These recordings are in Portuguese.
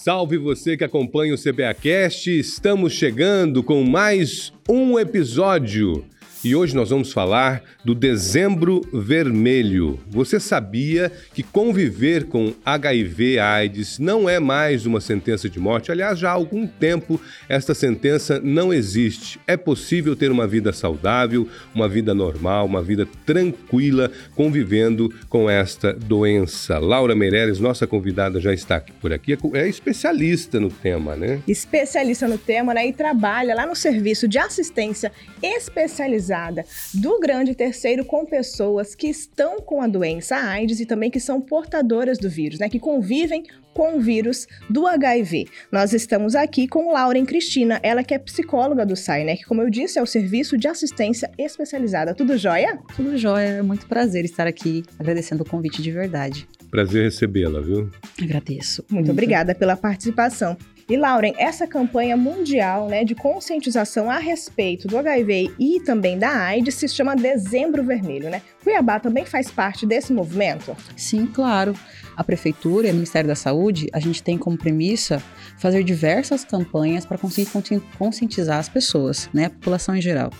Salve você que acompanha o CBAcast. Estamos chegando com mais um episódio. E hoje nós vamos falar do Dezembro Vermelho. Você sabia que conviver com HIV/AIDS não é mais uma sentença de morte? Aliás, já há algum tempo esta sentença não existe. É possível ter uma vida saudável, uma vida normal, uma vida tranquila convivendo com esta doença. Laura Meireles, nossa convidada, já está aqui por aqui. É especialista no tema, né? Especialista no tema, né? E trabalha lá no serviço de assistência especializada do grande terceiro com pessoas que estão com a doença AIDS e também que são portadoras do vírus, né? Que convivem com o vírus do HIV. Nós estamos aqui com Lauren Cristina, ela que é psicóloga do SAI, né? Que, como eu disse, é o Serviço de Assistência Especializada. Tudo jóia? Tudo jóia, é muito prazer estar aqui, agradecendo o convite de verdade. Prazer recebê-la, viu? Agradeço. Muito, muito obrigada pela participação. E Lauren, essa campanha mundial né, de conscientização a respeito do HIV e também da AIDS se chama Dezembro Vermelho, né? Cuiabá também faz parte desse movimento? Sim, claro. A Prefeitura e o Ministério da Saúde, a gente tem como premissa fazer diversas campanhas para conseguir conscientizar as pessoas, né, a população em geral.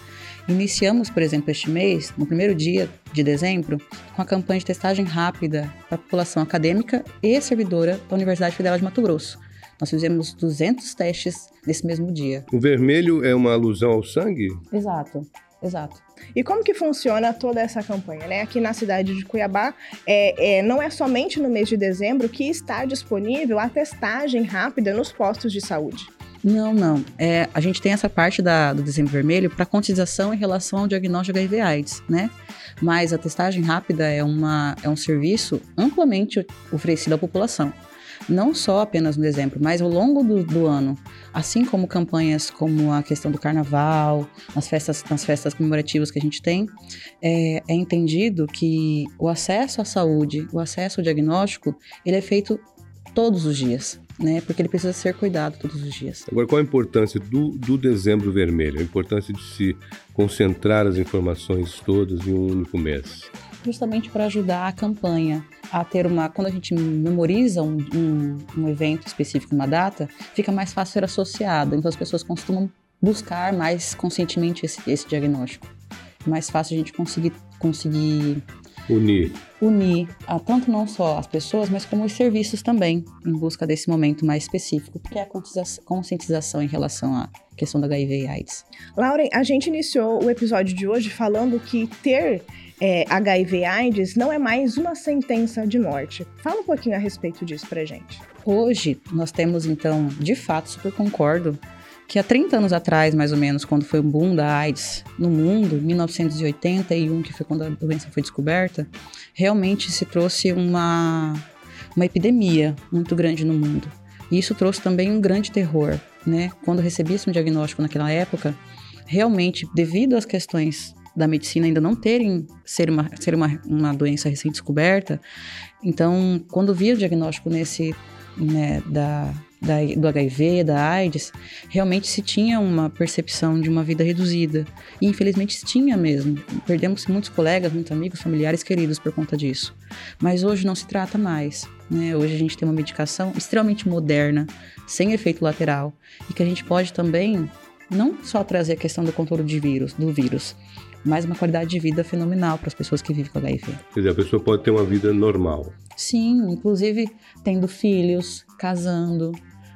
Iniciamos, por exemplo, este mês, no primeiro dia de dezembro, com a campanha de testagem rápida para a população acadêmica e servidora da Universidade Federal de Mato Grosso. Nós fizemos 200 testes nesse mesmo dia. O vermelho é uma alusão ao sangue? Exato. Exato. E como que funciona toda essa campanha? Né? Aqui na cidade de Cuiabá, é, é, não é somente no mês de dezembro que está disponível a testagem rápida nos postos de saúde. Não, não. É, a gente tem essa parte da, do dezembro vermelho para conscientização em relação ao diagnóstico de HIV/AIDS, né? Mas a testagem rápida é, uma, é um serviço amplamente oferecido à população não só apenas no dezembro, mas ao longo do, do, ano, assim como campanhas como a questão do carnaval, nas festas, nas festas comemorativas que a gente tem, é, é entendido que o acesso à saúde, o acesso ao diagnóstico, ele é feito todos os dias. Né, porque ele precisa ser cuidado todos os dias. Agora, qual a importância do, do dezembro vermelho? A importância de se concentrar as informações todas em um único mês? Justamente para ajudar a campanha a ter uma. Quando a gente memoriza um, um, um evento específico, uma data, fica mais fácil ser associado. Então as pessoas costumam buscar mais conscientemente esse, esse diagnóstico. É mais fácil a gente conseguir, conseguir unir. Unir a, tanto não só as pessoas, mas como os serviços também, em busca desse momento mais específico, que é a conscientização em relação à questão da HIV e AIDS. Lauren, a gente iniciou o episódio de hoje falando que ter é, HIV/AIDS não é mais uma sentença de morte. Fala um pouquinho a respeito disso pra gente. Hoje, nós temos então, de fato, super concordo, que há 30 anos atrás, mais ou menos, quando foi o boom da AIDS no mundo, 1981, que foi quando a doença foi descoberta, realmente se trouxe uma, uma epidemia muito grande no mundo. E isso trouxe também um grande terror, né? Quando recebi-se um diagnóstico naquela época, realmente, devido às questões da medicina ainda não terem ser uma, ser uma, uma doença recém-descoberta. Então, quando vi o diagnóstico nesse né, da, da, do HIV, da AIDS, realmente se tinha uma percepção de uma vida reduzida. E infelizmente se tinha mesmo. Perdemos muitos colegas, muitos amigos, familiares queridos por conta disso. Mas hoje não se trata mais. Né? Hoje a gente tem uma medicação extremamente moderna, sem efeito lateral, e que a gente pode também não só trazer a questão do controle de vírus, do vírus, mas uma qualidade de vida fenomenal para as pessoas que vivem com HIV. Quer dizer, a pessoa pode ter uma vida normal. Sim, inclusive tendo filhos, casando,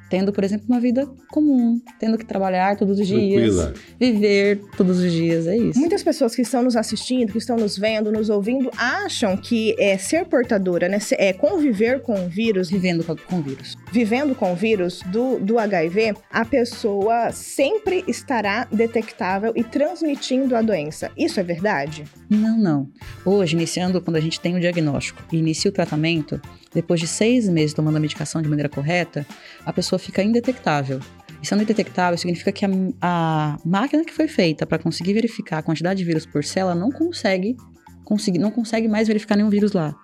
tendo, por exemplo, uma vida comum, tendo que trabalhar todos os dias, Tranquila. viver todos os dias, é isso. Muitas pessoas que estão nos assistindo, que estão nos vendo, nos ouvindo, acham que é ser portadora, né, é conviver com o vírus, vivendo com o vírus, vivendo com o vírus do, do HIV, a pessoa sempre estará detectável e transmitindo a doença. Isso é verdade? Não, não. Hoje, iniciando quando a gente tem o diagnóstico e inicia o tratamento, depois de seis meses tomando a medicação de maneira correta, a pessoa fica indetectável. E sendo indetectável, significa que a, a máquina que foi feita para conseguir verificar a quantidade de vírus por célula não consegue, conseguir, não consegue mais verificar nenhum vírus lá.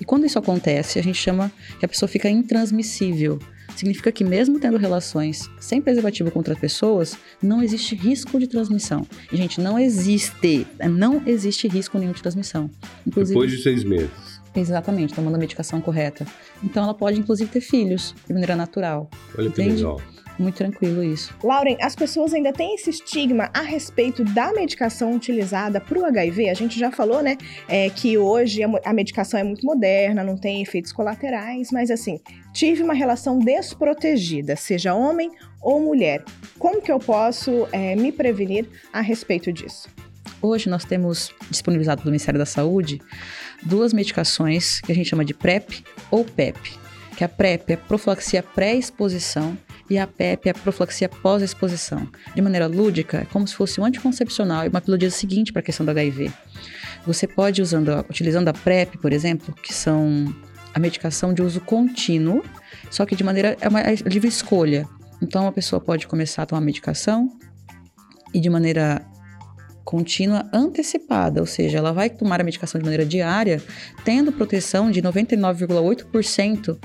E quando isso acontece, a gente chama que a pessoa fica intransmissível. Significa que mesmo tendo relações sem preservativo com outras pessoas, não existe risco de transmissão. Gente, não existe, não existe risco nenhum de transmissão. Inclusive, Depois de seis meses Exatamente, tomando a medicação correta. Então ela pode, inclusive, ter filhos de maneira natural. Olha que Entende? legal. Muito tranquilo isso. Lauren, as pessoas ainda têm esse estigma a respeito da medicação utilizada para o HIV. A gente já falou, né, é, que hoje a, a medicação é muito moderna, não tem efeitos colaterais, mas assim, tive uma relação desprotegida, seja homem ou mulher. Como que eu posso é, me prevenir a respeito disso? Hoje nós temos disponibilizado pelo Ministério da Saúde duas medicações que a gente chama de PrEP ou PEP. Que a PrEP é profilaxia pré-exposição e a PEP é profilaxia pós-exposição. De maneira lúdica, é como se fosse um anticoncepcional e uma pílula seguinte para a questão do HIV. Você pode, usando, a- utilizando a PrEP, por exemplo, que são a medicação de uso contínuo, só que de maneira é uma é livre escolha. Então a pessoa pode começar a tomar medicação e de maneira contínua antecipada, ou seja, ela vai tomar a medicação de maneira diária, tendo proteção de 99,8%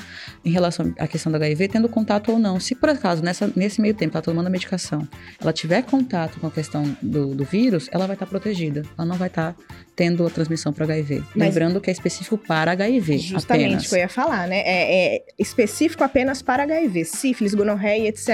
em relação à questão do HIV, tendo contato ou não. Se por acaso, nessa, nesse meio tempo, ela tomando a medicação, ela tiver contato com a questão do, do vírus, ela vai estar protegida. Ela não vai estar tendo a transmissão para HIV. Mas- Lembrando que é específico para HIV Justamente apenas. o que eu ia falar, né? É, é específico apenas para HIV, sífilis, gonorreia, etc.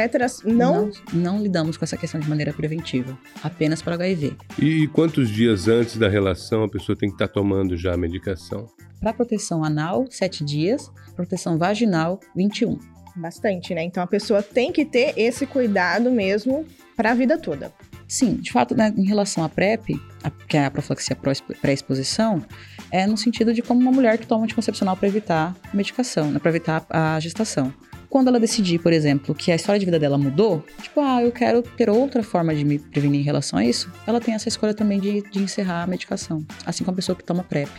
Não, não, não lidamos com essa questão de maneira preventiva, apenas para HIV. E quantos dias antes da relação a pessoa tem que estar tomando já a medicação? Para proteção anal, 7 dias. Proteção vaginal, 21. bastante, né? Então a pessoa tem que ter esse cuidado mesmo para a vida toda. Sim, de fato, né, em relação à PrEP, a- que é a profilaxia pré-exposição, é no sentido de como uma mulher que toma anticoncepcional para evitar medicação, né, para evitar a gestação. Quando ela decidir, por exemplo, que a história de vida dela mudou, tipo, ah, eu quero ter outra forma de me prevenir em relação a isso, ela tem essa escolha também de, de encerrar a medicação, assim como a pessoa que toma PrEP.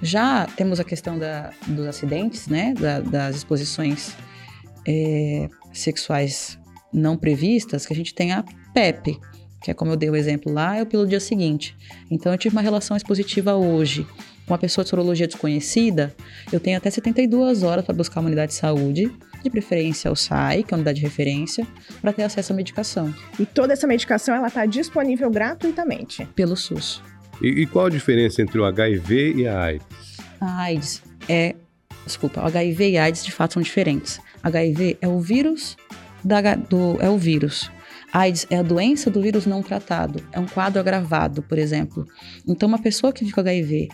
Já temos a questão da- dos acidentes, né, da- das exposições é, sexuais não previstas, que a gente tem a PEP, que é como eu dei o exemplo lá, é o pelo dia seguinte. Então eu tive uma relação expositiva hoje com uma pessoa de sorologia desconhecida, eu tenho até 72 horas para buscar uma unidade de saúde, de preferência o SAI, que é a unidade de referência, para ter acesso à medicação, E toda essa medicação ela está disponível gratuitamente. pelo SUS. E, e qual a diferença entre o HIV e a AIDS? A AIDS é. Desculpa, o HIV e a AIDS de fato são diferentes. HIV é o vírus da, do. É o vírus. AIDS é a doença do vírus não tratado. É um quadro agravado, por exemplo. Então, uma pessoa que vive com HIV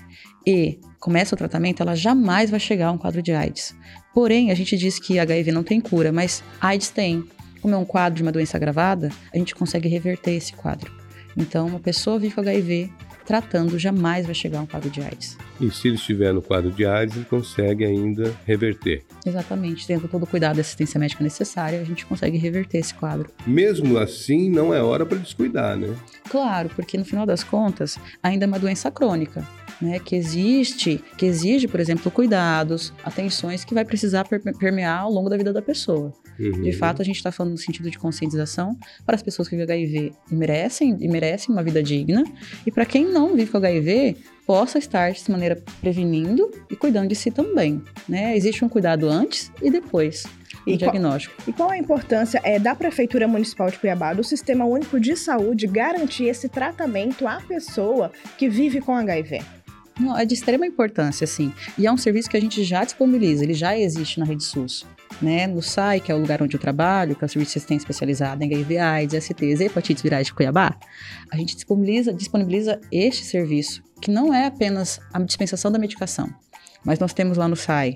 e começa o tratamento, ela jamais vai chegar a um quadro de AIDS. Porém, a gente diz que HIV não tem cura, mas AIDS tem. Como é um quadro de uma doença agravada, a gente consegue reverter esse quadro. Então, uma pessoa vive com HIV tratando jamais vai chegar a um quadro de AIDS. E se ele estiver no quadro de AIDS, ele consegue ainda reverter. Exatamente, tendo todo o cuidado e assistência médica necessária, a gente consegue reverter esse quadro. Mesmo assim, não é hora para descuidar, né? Claro, porque no final das contas, ainda é uma doença crônica, né? Que existe, que exige, por exemplo, cuidados, atenções que vai precisar per- permear ao longo da vida da pessoa. Uhum. De fato, a gente está falando no sentido de conscientização para as pessoas que vivem HIV e merecem, e merecem uma vida digna, e para quem não vive com HIV, possa estar de maneira prevenindo e cuidando de si também. Né? Existe um cuidado antes e depois do E qual, diagnóstico. e qual a importância é da Prefeitura Municipal de Cuiabá, do Sistema Único de Saúde, garantir esse tratamento à pessoa que vive com HIV? É de extrema importância, sim. E é um serviço que a gente já disponibiliza, ele já existe na rede SUS. Né? No SAI, que é o lugar onde eu trabalho, que é o Serviço de Assistência Especializada em HIV, AIDS, STs e hepatites virais de Cuiabá, a gente disponibiliza, disponibiliza este serviço, que não é apenas a dispensação da medicação, mas nós temos lá no SAI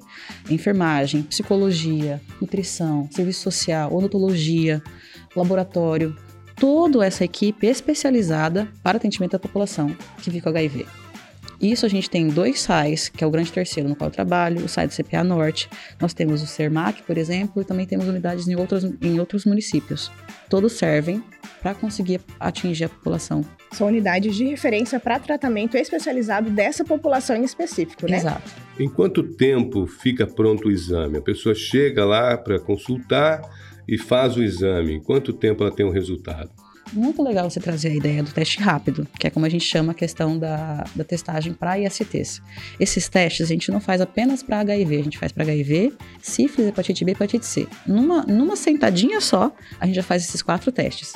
enfermagem, psicologia, nutrição, serviço social, odontologia, laboratório, toda essa equipe especializada para atendimento da população que vive com HIV. Isso a gente tem dois SAIs, que é o Grande Terceiro, no qual eu trabalho, o SAI do CPA Norte. Nós temos o CERMAC, por exemplo, e também temos unidades em outros, em outros municípios. Todos servem para conseguir atingir a população. São unidades de referência para tratamento especializado dessa população em específico, né? Exato. Em quanto tempo fica pronto o exame? A pessoa chega lá para consultar e faz o exame. Em quanto tempo ela tem o resultado? Muito legal você trazer a ideia do teste rápido, que é como a gente chama a questão da, da testagem para ISTs. Esses testes a gente não faz apenas para HIV, a gente faz para HIV, sífilis, hepatite B hepatite C. Numa, numa sentadinha só, a gente já faz esses quatro testes.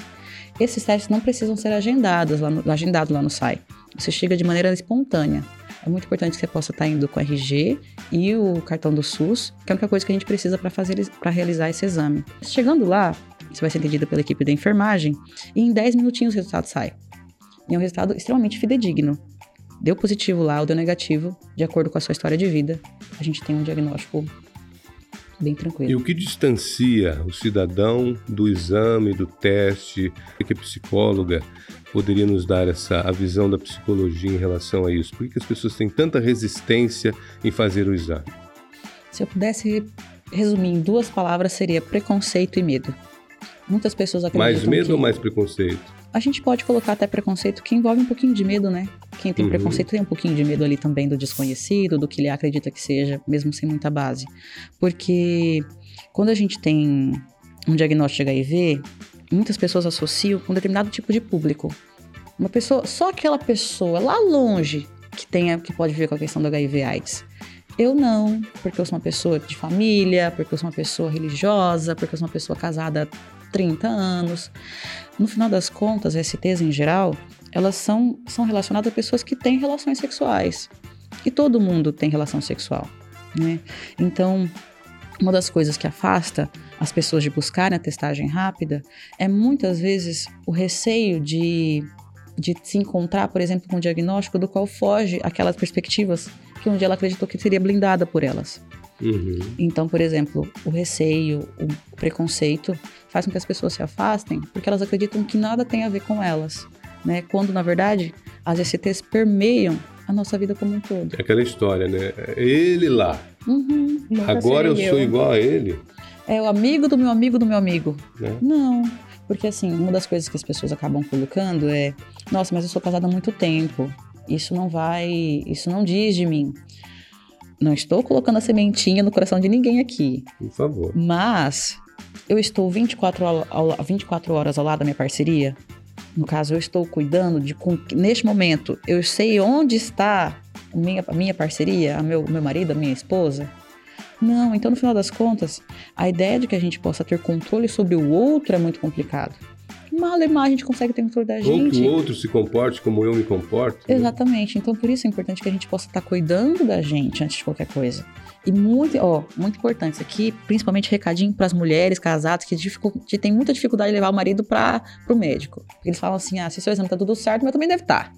Esses testes não precisam ser agendados lá no, agendado lá no SAI. Você chega de maneira espontânea. é muito importante que você possa estar indo com o RG e o cartão do SUS, que é a única coisa que a gente precisa para realizar esse exame. Chegando lá, você vai ser atendido pela equipe da enfermagem e em 10 minutinhos o resultado sai. E é um resultado extremamente fidedigno. Deu positivo lá ou deu negativo, de acordo com a sua história de vida, a gente tem um diagnóstico bem tranquilo. E o que distancia o cidadão do exame, do teste? O que a psicóloga poderia nos dar essa a visão da psicologia em relação a isso? Por que as pessoas têm tanta resistência em fazer o exame? Se eu pudesse resumir em duas palavras, seria preconceito e medo. Muitas pessoas acreditam Mais medo que... ou mais preconceito? A gente pode colocar até preconceito que envolve um pouquinho de medo, né? Quem tem uhum. preconceito tem um pouquinho de medo ali também do desconhecido, do que ele acredita que seja, mesmo sem muita base. Porque quando a gente tem um diagnóstico de HIV, muitas pessoas associam com um determinado tipo de público. Uma pessoa, só aquela pessoa lá longe que tenha, que pode viver com a questão do HIV/AIDS. Eu não, porque eu sou uma pessoa de família, porque eu sou uma pessoa religiosa, porque eu sou uma pessoa casada 30 anos. No final das contas, STs em geral, elas são, são relacionadas a pessoas que têm relações sexuais. E todo mundo tem relação sexual, né? Então, uma das coisas que afasta as pessoas de buscarem a testagem rápida é muitas vezes o receio de, de se encontrar, por exemplo, com um diagnóstico do qual foge aquelas perspectivas que um dia ela acreditou que seria blindada por elas. Uhum. Então, por exemplo, o receio, o preconceito faz com que as pessoas se afastem porque elas acreditam que nada tem a ver com elas, né? Quando na verdade as STs permeiam a nossa vida como um todo. É aquela história, né? Ele lá. Uhum. Agora eu, eu sou igual a ele. É o amigo do meu amigo do meu amigo. É. Não. Porque assim, uma das coisas que as pessoas acabam colocando é: nossa, mas eu sou casada há muito tempo. Isso não vai. Isso não diz de mim. Não estou colocando a sementinha no coração de ninguém aqui. Por favor. Mas eu estou 24, ao, 24 horas ao lado da minha parceria. No caso, eu estou cuidando de. Com, neste momento, eu sei onde está a minha, a minha parceria, a meu, meu marido, a minha esposa. Não, então no final das contas, a ideia de que a gente possa ter controle sobre o outro é muito complicado malemar a gente consegue ter controle da gente. Ou que o outro se comporte como eu me comporto. Né? Exatamente. Então, por isso é importante que a gente possa estar cuidando da gente antes de qualquer coisa. E muito, ó, muito importante isso aqui, principalmente recadinho para as mulheres casadas que, que têm muita dificuldade de levar o marido para o médico. Eles falam assim: ah, se seu exame está tudo certo, mas também deve estar. Tá.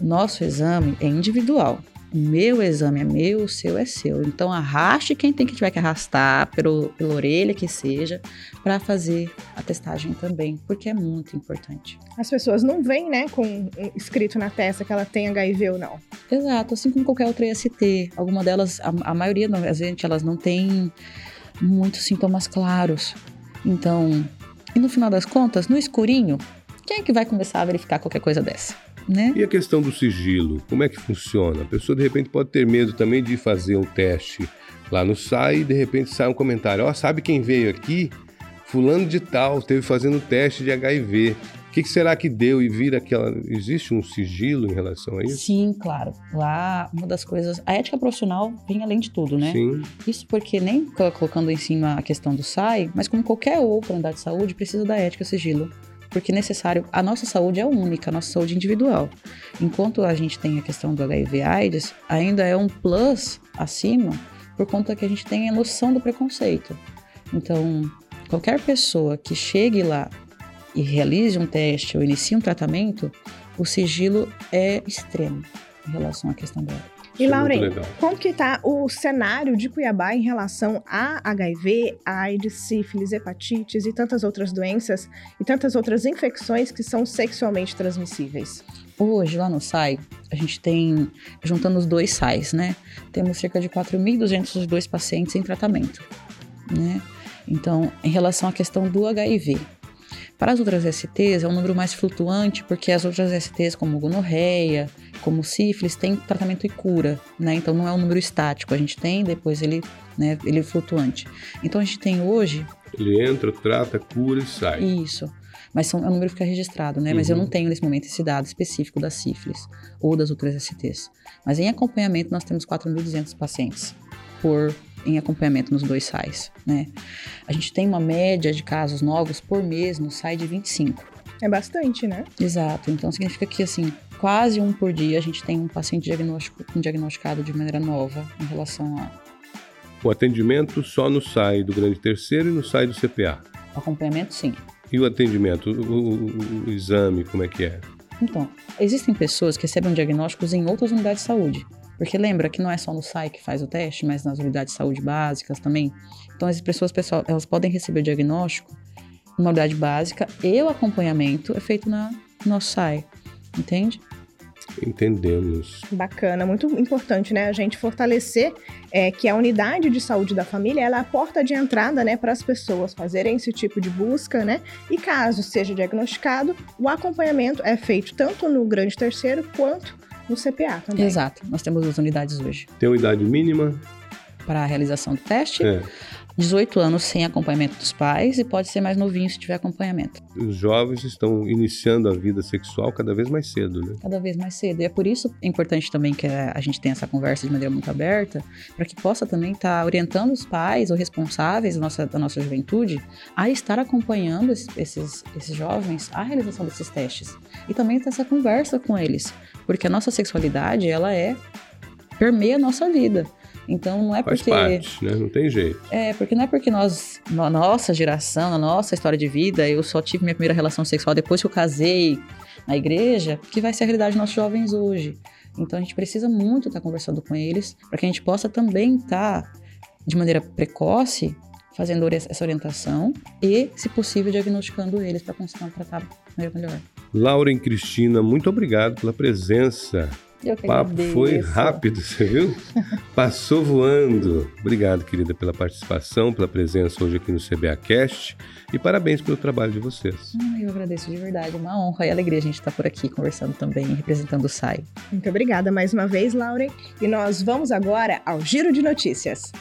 Nosso exame é individual. O meu exame é meu, o seu é seu. Então arraste quem tem que tiver que arrastar, pelo, pela orelha que seja, para fazer a testagem também, porque é muito importante. As pessoas não veem, né, com escrito na testa que ela tem HIV ou não. Exato, assim como qualquer outra IST. Alguma delas, a, a maioria, às vezes, elas não têm muitos sintomas claros. Então, e no final das contas, no escurinho, quem é que vai começar a verificar qualquer coisa dessa? Né? E a questão do sigilo, como é que funciona? A pessoa de repente pode ter medo também de fazer um teste lá no SAI e de repente sai um comentário: Ó, oh, sabe quem veio aqui? Fulano de Tal esteve fazendo teste de HIV. O que, que, será que deu e vira aquela. Existe um sigilo em relação a isso? Sim, claro. Lá, uma das coisas. A ética profissional vem além de tudo, né? Sim. Isso porque nem colocando em cima a questão do SAI, mas como qualquer outra unidade de saúde, precisa da ética sigilo porque é necessário. A nossa saúde é única, a nossa saúde individual. Enquanto a gente tem a questão do HIV/AIDS, ainda é um plus acima por conta que a gente tem a noção do preconceito. Então, qualquer pessoa que chegue lá e realize um teste ou inicie um tratamento, o sigilo é extremo em relação à questão dela. E, Lauren, como que está o cenário de Cuiabá em relação a HIV, AIDS, sífilis, hepatites e tantas outras doenças e tantas outras infecções que são sexualmente transmissíveis? Hoje, lá no SAI, a gente tem, juntando os dois SAIs, né? Temos cerca de 4.200 dois pacientes em tratamento, né? Então, em relação à questão do HIV, para as outras STs é um número mais flutuante, porque as outras STs, como gonorreia, como sífilis, têm tratamento e cura, né? Então não é um número estático, a gente tem, depois ele, né, ele é flutuante. Então a gente tem hoje. Ele entra, trata, cura e sai. Isso. Mas são, é um número que fica registrado, né? Uhum. Mas eu não uhum. tenho nesse momento esse dado específico da sífilis ou das outras STs. Mas em acompanhamento nós temos 4.200 pacientes por em acompanhamento nos dois SAIs, né? A gente tem uma média de casos novos por mês no SAI de 25. É bastante, né? Exato. Então significa que assim, quase um por dia a gente tem um paciente diagnosticado de maneira nova em relação a. O atendimento só no SAI do Grande Terceiro e no SAI do CPA. O acompanhamento, sim. E o atendimento, o, o, o exame, como é que é? Então, existem pessoas que recebem diagnósticos em outras unidades de saúde. Porque lembra que não é só no SAI que faz o teste, mas nas unidades de saúde básicas também. Então, as pessoas, pessoal, elas podem receber o diagnóstico numa unidade básica e o acompanhamento é feito na, no nosso SAI. Entende? Entendemos. Bacana, muito importante, né? A gente fortalecer é, que a unidade de saúde da família ela é a porta de entrada, né, para as pessoas fazerem esse tipo de busca, né? E caso seja diagnosticado, o acompanhamento é feito tanto no grande terceiro quanto no CPA também. Exato. Nós temos duas unidades hoje. Tem uma idade mínima? Para a realização do teste. É. 18 anos sem acompanhamento dos pais e pode ser mais novinho se tiver acompanhamento. Os jovens estão iniciando a vida sexual cada vez mais cedo, né? Cada vez mais cedo. E é por isso importante também que a gente tenha essa conversa de maneira muito aberta, para que possa também estar tá orientando os pais ou responsáveis da nossa, da nossa juventude a estar acompanhando esses, esses jovens à realização desses testes. E também ter essa conversa com eles. Porque a nossa sexualidade, ela é permeia a nossa vida. Então não é Faz porque. parte, né? Não tem jeito. É, porque não é porque nós, na nossa geração, na nossa história de vida, eu só tive minha primeira relação sexual depois que eu casei na igreja, que vai ser a realidade dos nossos jovens hoje. Então a gente precisa muito estar conversando com eles, para que a gente possa também estar, de maneira precoce, fazendo essa orientação e, se possível, diagnosticando eles para conseguir um tratar melhor. Laura e Cristina, muito obrigado pela presença eu que o papo agradeço. foi rápido, você viu? Passou voando. Obrigado, querida, pela participação, pela presença hoje aqui no CBA Cast e parabéns pelo trabalho de vocês. Eu agradeço de verdade, uma honra e alegria a gente estar por aqui conversando também, representando o SAI. Muito obrigada mais uma vez, Lauren. E nós vamos agora ao Giro de Notícias.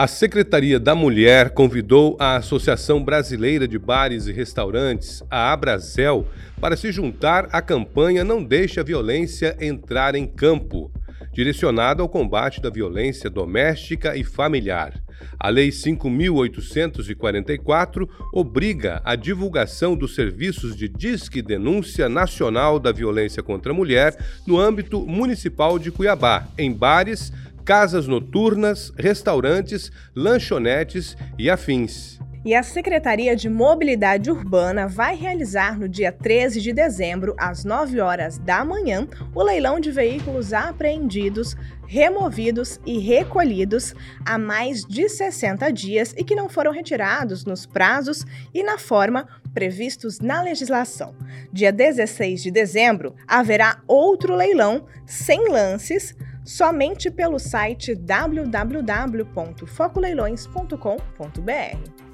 A Secretaria da Mulher convidou a Associação Brasileira de Bares e Restaurantes, a Abrazel, para se juntar à campanha Não Deixe a Violência Entrar em Campo, direcionada ao combate da violência doméstica e familiar. A Lei 5.844 obriga a divulgação dos serviços de Disque Denúncia Nacional da Violência contra a Mulher no âmbito municipal de Cuiabá, em bares, casas noturnas, restaurantes, lanchonetes e afins. E a Secretaria de Mobilidade Urbana vai realizar no dia 13 de dezembro, às 9 horas da manhã, o leilão de veículos apreendidos, removidos e recolhidos há mais de 60 dias e que não foram retirados nos prazos e na forma previstos na legislação. Dia 16 de dezembro, haverá outro leilão sem lances somente pelo site www.focoleilões.com.br.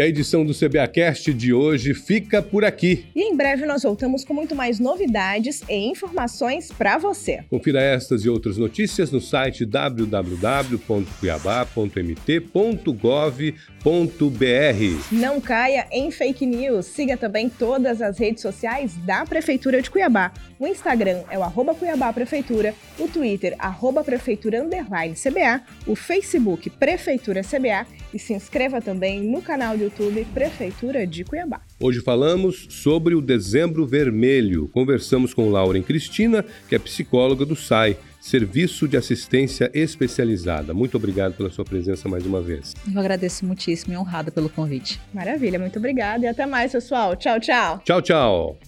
E a edição do CBAcast de hoje fica por aqui. E em breve nós voltamos com muito mais novidades e informações para você. Confira estas e outras notícias no site www.cuiabá.mt.gov.br. Não caia em fake news. Siga também todas as redes sociais da Prefeitura de Cuiabá. O Instagram é o arroba Cuiabá Prefeitura, o Twitter, arroba Prefeitura Underline CBA, o Facebook Prefeitura CBA e se inscreva também no canal do YouTube Prefeitura de Cuiabá. Hoje falamos sobre o Dezembro Vermelho. Conversamos com Lauren Cristina, que é psicóloga do SAI, Serviço de Assistência Especializada. Muito obrigado pela sua presença mais uma vez. Eu agradeço muitíssimo e honrada pelo convite. Maravilha, muito obrigada e até mais, pessoal. Tchau, tchau. Tchau, tchau.